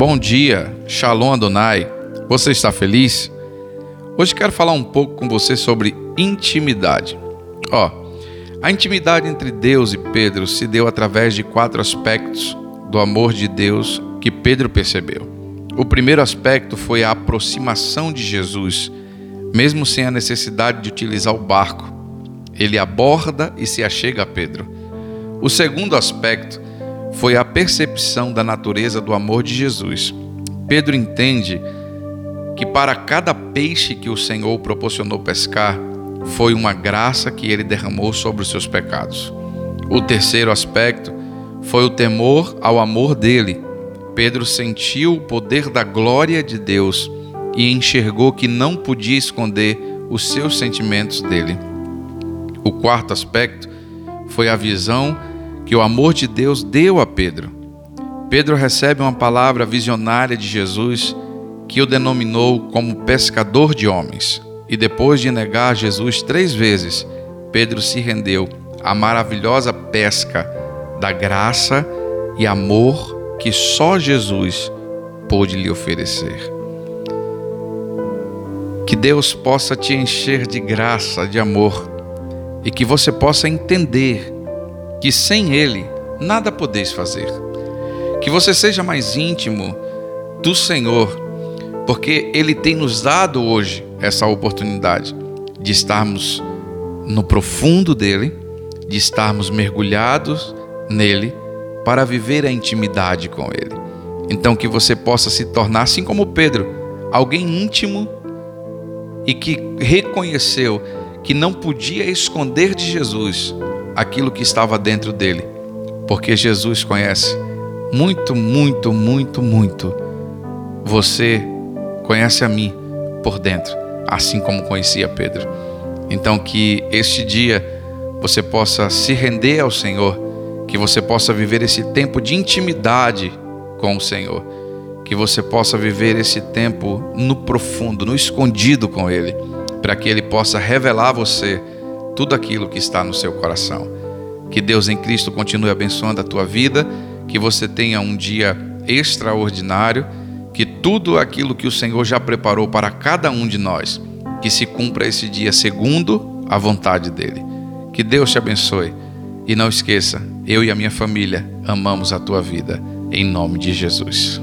Bom dia, Shalom Adonai. Você está feliz? Hoje quero falar um pouco com você sobre intimidade. Ó, a intimidade entre Deus e Pedro se deu através de quatro aspectos do amor de Deus que Pedro percebeu. O primeiro aspecto foi a aproximação de Jesus, mesmo sem a necessidade de utilizar o barco. Ele aborda e se achega a Pedro. O segundo aspecto foi a percepção da natureza do amor de Jesus. Pedro entende que para cada peixe que o Senhor proporcionou pescar, foi uma graça que ele derramou sobre os seus pecados. O terceiro aspecto foi o temor ao amor dele. Pedro sentiu o poder da glória de Deus e enxergou que não podia esconder os seus sentimentos dele. O quarto aspecto foi a visão que o amor de Deus deu a Pedro. Pedro recebe uma palavra visionária de Jesus que o denominou como pescador de homens. E depois de negar Jesus três vezes, Pedro se rendeu à maravilhosa pesca da graça e amor que só Jesus pôde lhe oferecer. Que Deus possa te encher de graça, de amor, e que você possa entender que sem Ele nada podeis fazer. Que você seja mais íntimo do Senhor, porque Ele tem nos dado hoje essa oportunidade de estarmos no profundo dele, de estarmos mergulhados nele para viver a intimidade com ele. Então que você possa se tornar assim como Pedro, alguém íntimo e que reconheceu que não podia esconder de Jesus aquilo que estava dentro dele, porque Jesus conhece muito, muito, muito, muito. Você conhece a mim por dentro, assim como conhecia Pedro. Então, que este dia você possa se render ao Senhor, que você possa viver esse tempo de intimidade com o Senhor, que você possa viver esse tempo no profundo, no escondido com Ele, para que Ele possa revelar a você tudo aquilo que está no seu coração. Que Deus em Cristo continue abençoando a tua vida, que você tenha um dia extraordinário, que tudo aquilo que o Senhor já preparou para cada um de nós, que se cumpra esse dia segundo a vontade dele. Que Deus te abençoe. E não esqueça, eu e a minha família amamos a tua vida, em nome de Jesus.